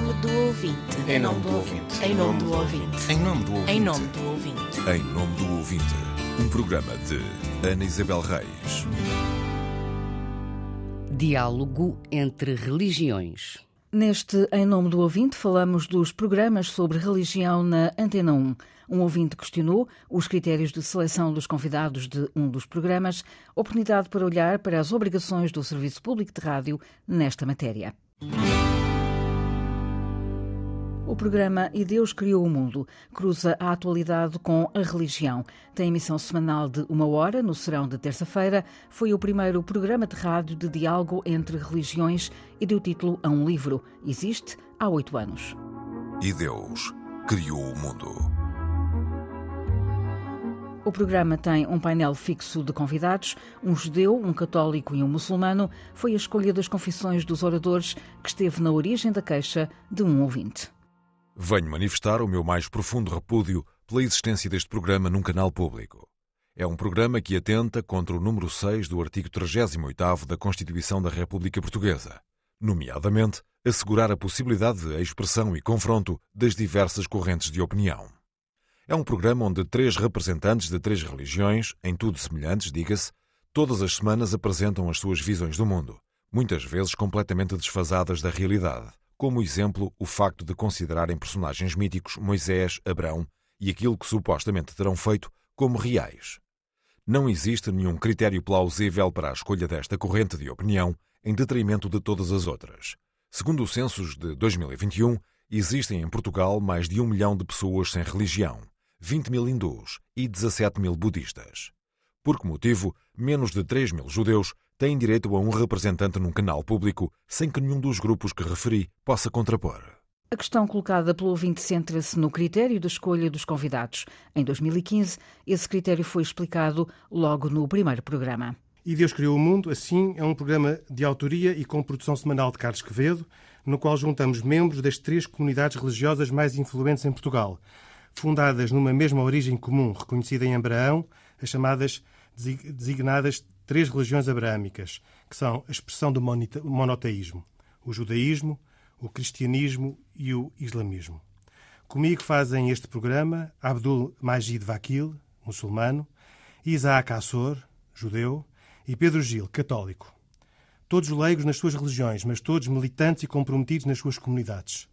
nome do ouvinte. Em nome do ouvinte. Em nome do ouvinte. Em nome do ouvinte. Em nome do ouvinte. Em nome do ouvinte, um programa de Ana Isabel Reis. Diálogo entre religiões. Neste Em Nome do Ouvinte, falamos dos programas sobre religião na Antena 1. Um ouvinte questionou os critérios de seleção dos convidados de um dos programas, oportunidade para olhar para as obrigações do Serviço Público de Rádio nesta matéria. O programa E Deus Criou o Mundo cruza a atualidade com a religião. Tem emissão semanal de uma hora, no serão de terça-feira. Foi o primeiro programa de rádio de diálogo entre religiões e deu título a um livro. Existe há oito anos. E Deus criou o mundo. O programa tem um painel fixo de convidados, um judeu, um católico e um muçulmano. Foi a escolha das confissões dos oradores que esteve na origem da queixa de um ouvinte. Venho manifestar o meu mais profundo repúdio pela existência deste programa num canal público. É um programa que atenta contra o número 6 do artigo 38 da Constituição da República Portuguesa, nomeadamente assegurar a possibilidade de expressão e confronto das diversas correntes de opinião. É um programa onde três representantes de três religiões, em tudo semelhantes, diga-se, todas as semanas apresentam as suas visões do mundo, muitas vezes completamente desfasadas da realidade como exemplo o facto de considerarem personagens míticos Moisés, Abraão e aquilo que supostamente terão feito como reais. Não existe nenhum critério plausível para a escolha desta corrente de opinião em detrimento de todas as outras. Segundo os censos de 2021, existem em Portugal mais de um milhão de pessoas sem religião, 20 mil hindus e 17 mil budistas. Por que motivo, menos de 3 mil judeus têm direito a um representante num canal público sem que nenhum dos grupos que referi possa contrapor. A questão colocada pelo ouvinte centra-se no critério de escolha dos convidados. Em 2015, esse critério foi explicado logo no primeiro programa. E Deus Criou o Mundo, assim, é um programa de autoria e com produção semanal de Carlos Quevedo, no qual juntamos membros das três comunidades religiosas mais influentes em Portugal, fundadas numa mesma origem comum, reconhecida em Abraão, as chamadas designadas três religiões abraâmicas, que são a expressão do monoteísmo: o judaísmo, o cristianismo e o islamismo. Comigo fazem este programa Abdul Majid Vakil, muçulmano, Isaac Assor, judeu, e Pedro Gil, católico. Todos leigos nas suas religiões, mas todos militantes e comprometidos nas suas comunidades.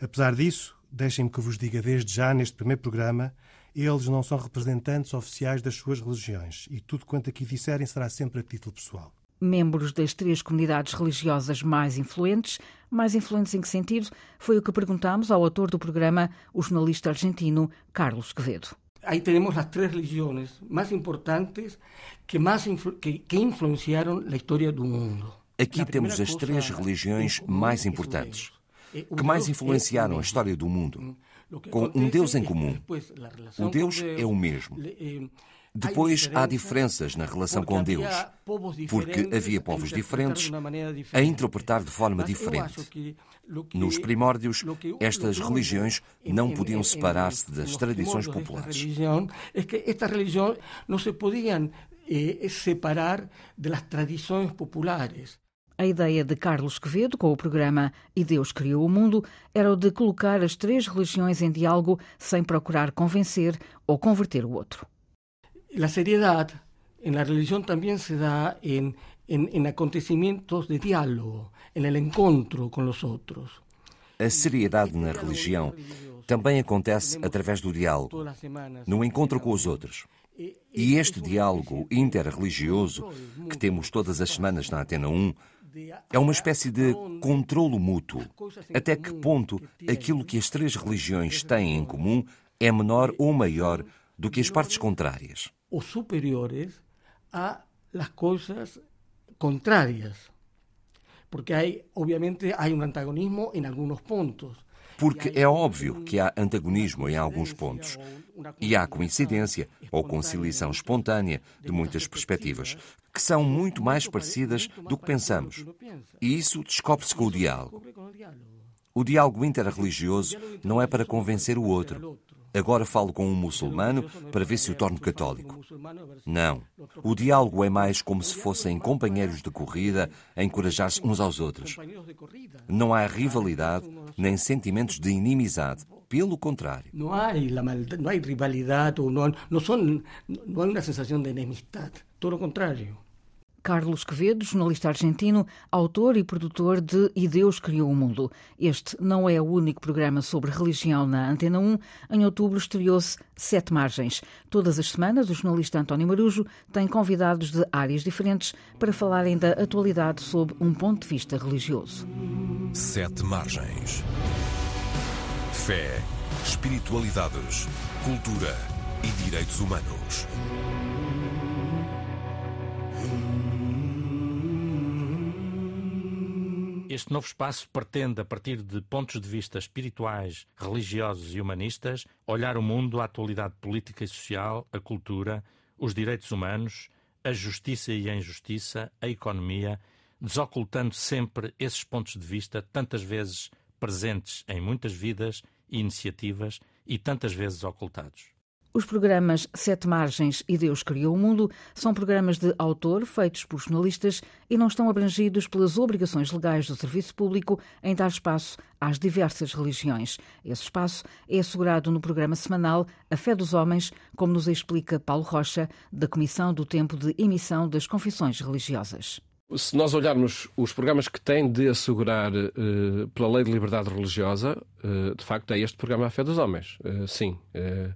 Apesar disso, deixem-me que vos diga desde já neste primeiro programa eles não são representantes oficiais das suas religiões e tudo quanto aqui disserem será sempre a título pessoal. Membros das três comunidades religiosas mais influentes, mais influentes em que sentido? Foi o que perguntámos ao autor do programa, o jornalista argentino Carlos Quevedo. Aí temos as três religiões mais importantes que mais que, que influenciaram a história do mundo. Aqui temos as três religiões mais importantes que mais influenciaram a história do mundo com um Deus em comum. O Deus é o mesmo. Depois há diferenças na relação com Deus, porque havia povos diferentes a interpretar de forma diferente. Nos primórdios, estas religiões não podiam separar-se das tradições populares. Estas religiões não se podiam eh, separar das tradições populares. A ideia de Carlos Quevedo, com o programa E Deus Criou o Mundo, era o de colocar as três religiões em diálogo sem procurar convencer ou converter o outro. A seriedade na religião também se dá em, em, em acontecimentos de diálogo, em el encontro com os outros. A seriedade na religião também acontece através do diálogo, no encontro com os outros. E este diálogo interreligioso que temos todas as semanas na Atena 1 é uma espécie de controlo mútuo. Até que ponto aquilo que as três religiões têm em comum é menor ou maior do que as partes contrárias? Os superiores a las coisas contrárias. Porque hay, obviamente, há um antagonismo em alguns pontos. Porque é óbvio que há antagonismo em alguns pontos. E há coincidência ou conciliação espontânea de muitas perspectivas, que são muito mais parecidas do que pensamos. E isso descobre-se com o diálogo. O diálogo interreligioso não é para convencer o outro. Agora falo com um muçulmano para ver se o torno católico. Não. O diálogo é mais como se fossem companheiros de corrida a encorajar-se uns aos outros. Não há rivalidade, nem sentimentos de inimizade. Pelo contrário. Não há, não há rivalidade, não, não, são, não há uma sensação de enemistade. Todo o contrário. Carlos Quevedo, jornalista argentino, autor e produtor de E Deus Criou o Mundo. Este não é o único programa sobre religião na Antena 1. Em outubro estreou-se Sete Margens. Todas as semanas, o jornalista António Marujo tem convidados de áreas diferentes para falarem da atualidade sob um ponto de vista religioso. Sete Margens. Fé, espiritualidades, cultura e direitos humanos. Este novo espaço pretende, a partir de pontos de vista espirituais, religiosos e humanistas, olhar o mundo, a atualidade política e social, a cultura, os direitos humanos, a justiça e a injustiça, a economia, desocultando sempre esses pontos de vista, tantas vezes presentes em muitas vidas e iniciativas e tantas vezes ocultados. Os programas Sete Margens e Deus Criou o Mundo são programas de autor feitos por jornalistas e não estão abrangidos pelas obrigações legais do serviço público em dar espaço às diversas religiões. Esse espaço é assegurado no programa semanal A Fé dos Homens, como nos explica Paulo Rocha, da Comissão do Tempo de Emissão das Confissões Religiosas. Se nós olharmos os programas que têm de assegurar uh, pela lei de liberdade religiosa, uh, de facto é este programa A Fé dos Homens. Uh, sim. Eh,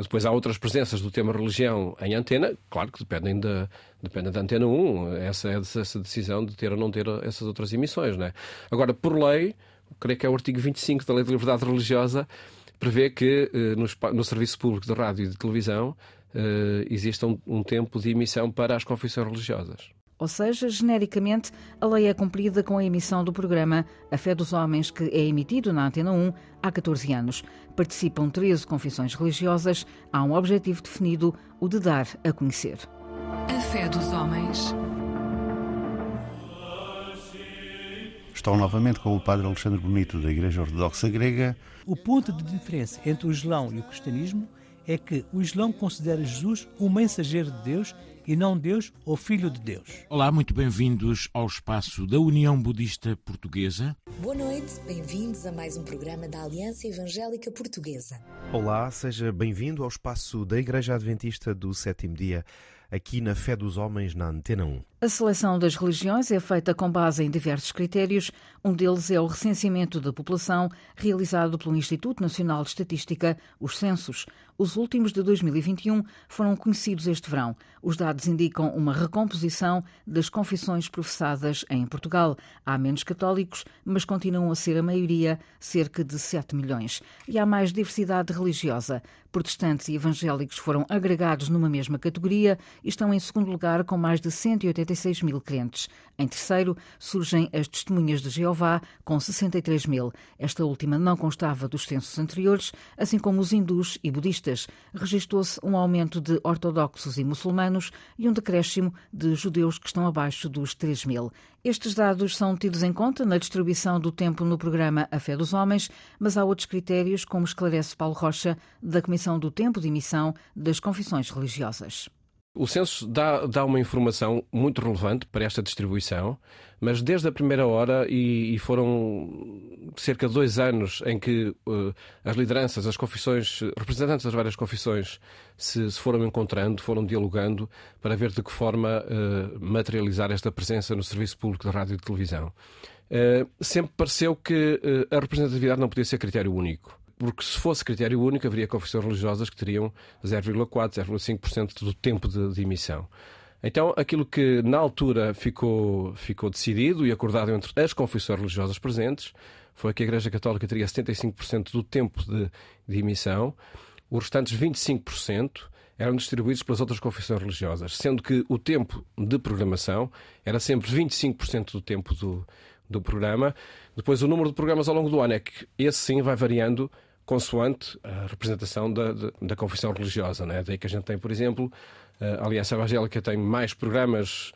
depois há outras presenças do tema religião em antena, claro que dependem da, dependem da antena 1, essa é essa decisão de ter ou não ter essas outras emissões. Não é? Agora, por lei, creio que é o artigo 25 da Lei de Liberdade Religiosa, prevê que eh, no, no Serviço Público de Rádio e de Televisão eh, exista um, um tempo de emissão para as confissões religiosas. Ou seja, genericamente, a lei é cumprida com a emissão do programa A Fé dos Homens, que é emitido na Antena 1 há 14 anos. Participam 13 confissões religiosas. Há um objetivo definido, o de dar a conhecer. A Fé dos Homens. Estou novamente com o Padre Alexandre Bonito, da Igreja Ortodoxa Grega. O ponto de diferença entre o Islão e o cristianismo é que o Islão considera Jesus o mensageiro de Deus e não Deus ou Filho de Deus. Olá, muito bem-vindos ao espaço da União Budista Portuguesa. Boa noite, bem-vindos a mais um programa da Aliança Evangélica Portuguesa. Olá, seja bem-vindo ao espaço da Igreja Adventista do Sétimo Dia, aqui na Fé dos Homens, na Antena 1. A seleção das religiões é feita com base em diversos critérios. Um deles é o recenseamento da população, realizado pelo Instituto Nacional de Estatística, os censos. Os últimos de 2021 foram conhecidos este verão. Os dados indicam uma recomposição das confissões professadas em Portugal. Há menos católicos, mas continuam a ser a maioria, cerca de 7 milhões. E há mais diversidade religiosa. Protestantes e evangélicos foram agregados numa mesma categoria e estão em segundo lugar com mais de 180 56 mil crentes. Em terceiro, surgem as Testemunhas de Jeová, com 63 mil. Esta última não constava dos censos anteriores, assim como os hindus e budistas. Registou-se um aumento de ortodoxos e muçulmanos e um decréscimo de judeus que estão abaixo dos 3 mil. Estes dados são tidos em conta na distribuição do tempo no programa A Fé dos Homens, mas há outros critérios, como esclarece Paulo Rocha, da Comissão do Tempo de Emissão das Confissões Religiosas. O censo dá, dá uma informação muito relevante para esta distribuição, mas desde a primeira hora, e, e foram cerca de dois anos em que uh, as lideranças, as confissões, representantes das várias confissões se, se foram encontrando, foram dialogando para ver de que forma uh, materializar esta presença no Serviço Público de Rádio e de Televisão. Uh, sempre pareceu que a representatividade não podia ser critério único porque se fosse critério único, haveria confissões religiosas que teriam 0,4%, 0,5% do tempo de, de, emissão. Então, aquilo que na altura ficou, ficou decidido e acordado entre as confissões religiosas presentes foi que a Igreja Católica teria 75% do tempo de, de emissão, os restantes 25% eram distribuídos pelas outras confissões religiosas, sendo que o tempo de programação era sempre 25% do tempo do, do programa. Depois, o número de programas ao longo do ano é que esse sim vai variando consoante a representação da, da, da confissão religiosa. Né? Daí que a gente tem, por exemplo, a Aliança Evangélica tem mais programas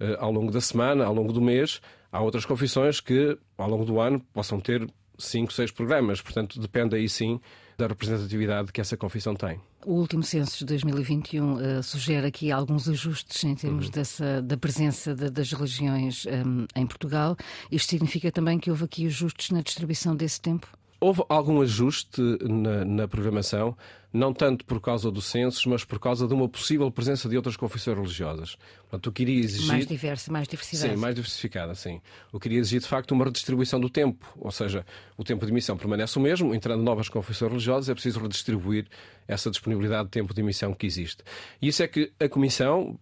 uh, ao longo da semana, ao longo do mês. Há outras confissões que, ao longo do ano, possam ter cinco, seis programas. Portanto, depende aí sim da representatividade que essa confissão tem. O último censo de 2021 uh, sugere aqui alguns ajustes em termos uhum. dessa, da presença de, das religiões um, em Portugal. Isto significa também que houve aqui ajustes na distribuição desse tempo? Houve algum ajuste na, na, programação, não tanto por causa do censo, mas por causa de uma possível presença de outras confissões religiosas. Portanto, eu queria exigir... Mais diversa, mais diversidade. Sim, mais diversificada, sim. Eu queria exigir, de facto, uma redistribuição do tempo. Ou seja, o tempo de emissão permanece o mesmo, entrando novas confissões religiosas, é preciso redistribuir essa disponibilidade de tempo de emissão que existe. E isso é que a Comissão,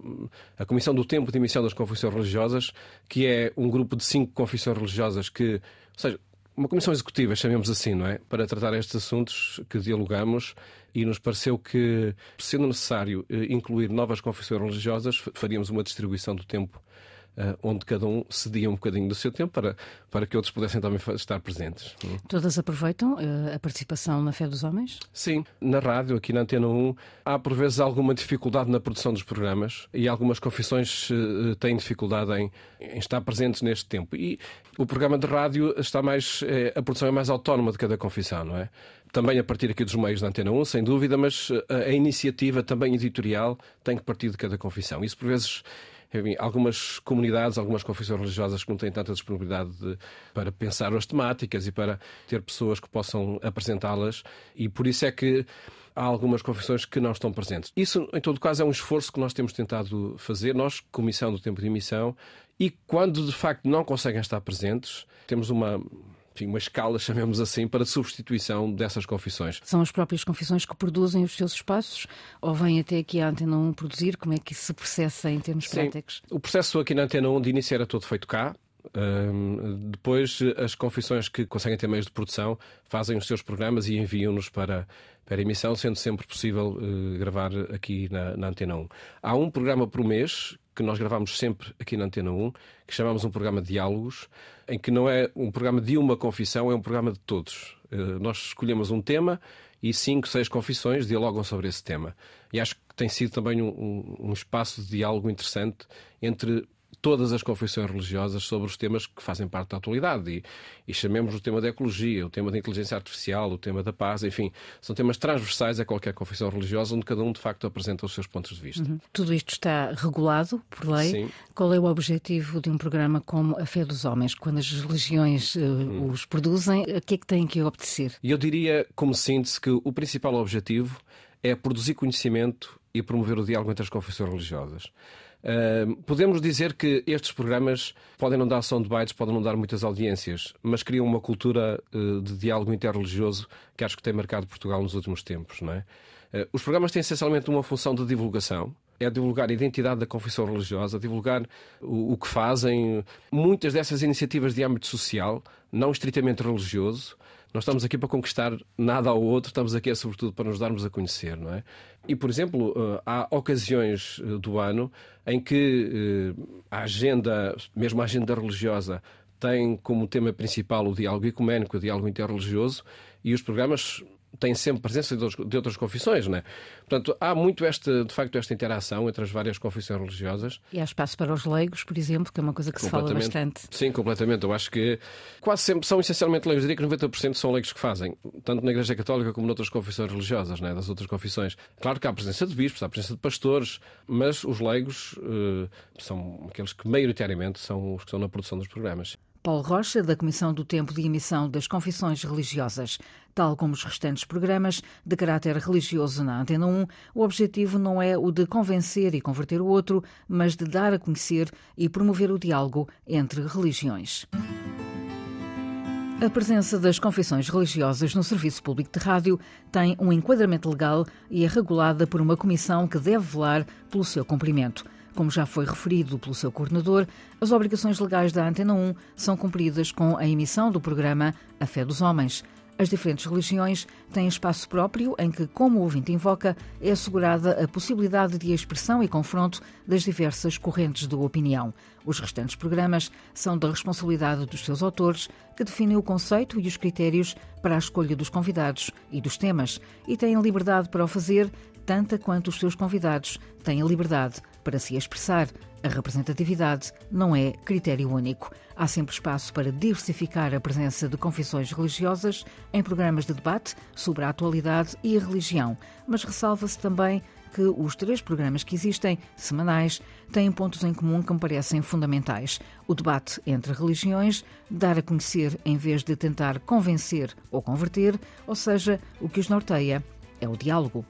a Comissão do Tempo de Emissão das Confissões Religiosas, que é um grupo de cinco confissões religiosas que... Ou seja, uma comissão executiva, chamemos assim, não é? Para tratar estes assuntos que dialogamos e nos pareceu que, sendo necessário eh, incluir novas confissões religiosas, faríamos uma distribuição do tempo onde cada um cedia um bocadinho do seu tempo para, para que outros pudessem também estar presentes. Todas aproveitam uh, a participação na Fé dos Homens? Sim. Na rádio, aqui na Antena 1, há por vezes alguma dificuldade na produção dos programas e algumas confissões uh, têm dificuldade em, em, estar presentes neste tempo. E o programa de rádio está mais. a produção é mais autónoma de cada confissão, não é? também a partir aqui dos meios da Antena 1, sem dúvida, mas a iniciativa também editorial tem que partir de cada confissão. Isso, por vezes, enfim, algumas comunidades, algumas confissões religiosas que não têm tanta disponibilidade de, para pensar as temáticas e para ter pessoas que possam apresentá-las, e por isso é que há algumas confissões que não estão presentes. Isso, em todo caso, é um esforço que nós temos tentado fazer, nós, Comissão do Tempo de Emissão, e quando de facto não conseguem estar presentes, temos uma enfim, uma escala, chamemos assim, para substituição dessas confissões. São as próprias confissões que produzem os seus espaços ou vêm até aqui à Antena 1 produzir? Como é que isso se processa em termos Sim. práticos? O processo aqui na Antena 1 de início era todo feito cá. Um, depois, as confissões que conseguem ter meios de produção fazem os seus programas e enviam-nos para, para emissão, sendo sempre possível uh, gravar aqui na, na Antena 1. Há um programa por mês que nós gravamos sempre aqui na Antena 1, que chamamos um programa de diálogos, em que não é um programa de uma confissão, é um programa de todos. Uh, nós escolhemos um tema e cinco, seis confissões dialogam sobre esse tema. E acho que tem sido também um, um, um espaço de diálogo interessante entre todas as confissões religiosas sobre os temas que fazem parte da atualidade. E, e, chamemos o tema da ecologia, o tema da inteligência artificial, o tema da paz, enfim, são temas transversais a qualquer confissão religiosa, onde cada um de facto apresenta os seus pontos de vista. Uhum. Tudo isto está regulado por lei. Sim. Qual é o objetivo de um programa como a Fé dos Homens? Quando as religiões uh, uhum. os produzem, a que é que têm que obedecer? Eu diria, como síntese, que o principal objetivo é produzir conhecimento e promover o diálogo entre as confissões religiosas. Uh, podemos dizer que estes programas podem não dar bailes, podem não dar muitas audiências, mas criam uma cultura uh, de diálogo interreligioso que acho que tem marcado Portugal nos últimos tempos. Não é? Uh, os programas têm essencialmente uma função de divulgação. É divulgar a identidade da confissão religiosa, divulgar o, o que fazem. Muitas dessas iniciativas de âmbito social, não estritamente religioso, não estamos aqui para conquistar nada ao outro, estamos aqui, é, sobretudo, para nos darmos a conhecer, não é? E, por exemplo, eh, há ocasiões eh, do ano em que eh, a agenda, mesmo a agenda religiosa, tem como tema principal o diálogo ecuménico, o diálogo interreligioso, e os programas tem sempre presença de outras confissões, não é? Portanto, há muito esta, de facto, esta interação entre as várias confissões religiosas. E há espaço para os leigos, por exemplo, que é uma coisa que se fala bastante. Sim, completamente. Eu acho que quase sempre são essencialmente leigos. Eu diria que 90% são leigos que fazem, tanto na Igreja Católica como noutras confissões religiosas, é? das outras confissões. Claro que há a presença de bispos, há a presença de pastores, mas os leigos uh, são aqueles que maioritariamente são os que estão na produção dos programas. Paulo Rocha, da Comissão do Tempo de Emissão das Confissões Religiosas. Tal como os restantes programas de caráter religioso na Antena 1, o objetivo não é o de convencer e converter o outro, mas de dar a conhecer e promover o diálogo entre religiões. A presença das confissões religiosas no serviço público de rádio tem um enquadramento legal e é regulada por uma comissão que deve velar pelo seu cumprimento. Como já foi referido pelo seu coordenador, as obrigações legais da Antena 1 são cumpridas com a emissão do programa A Fé dos Homens. As diferentes religiões têm espaço próprio em que, como o ouvinte invoca, é assegurada a possibilidade de expressão e confronto das diversas correntes de opinião. Os restantes programas são da responsabilidade dos seus autores, que definem o conceito e os critérios para a escolha dos convidados e dos temas, e têm liberdade para o fazer, tanta quanto os seus convidados têm a liberdade para se expressar. A representatividade não é critério único. Há sempre espaço para diversificar a presença de confissões religiosas em programas de debate sobre a atualidade e a religião, mas ressalva-se também que os três programas que existem, semanais, têm pontos em comum que me parecem fundamentais. O debate entre religiões, dar a conhecer em vez de tentar convencer ou converter, ou seja, o que os norteia é o diálogo.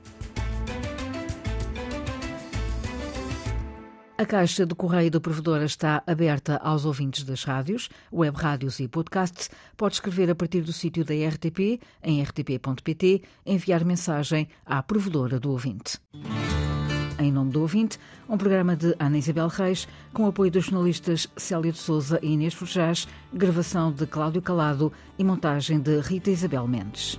A caixa de correio da provedora está aberta aos ouvintes das rádios, web rádios e podcasts. Pode escrever a partir do sítio da RTP, em rtp.pt, enviar mensagem à provedora do ouvinte. Em nome do ouvinte, um programa de Ana Isabel Reis, com apoio dos jornalistas Célia de Souza e Inês Forjás, gravação de Cláudio Calado e montagem de Rita Isabel Mendes.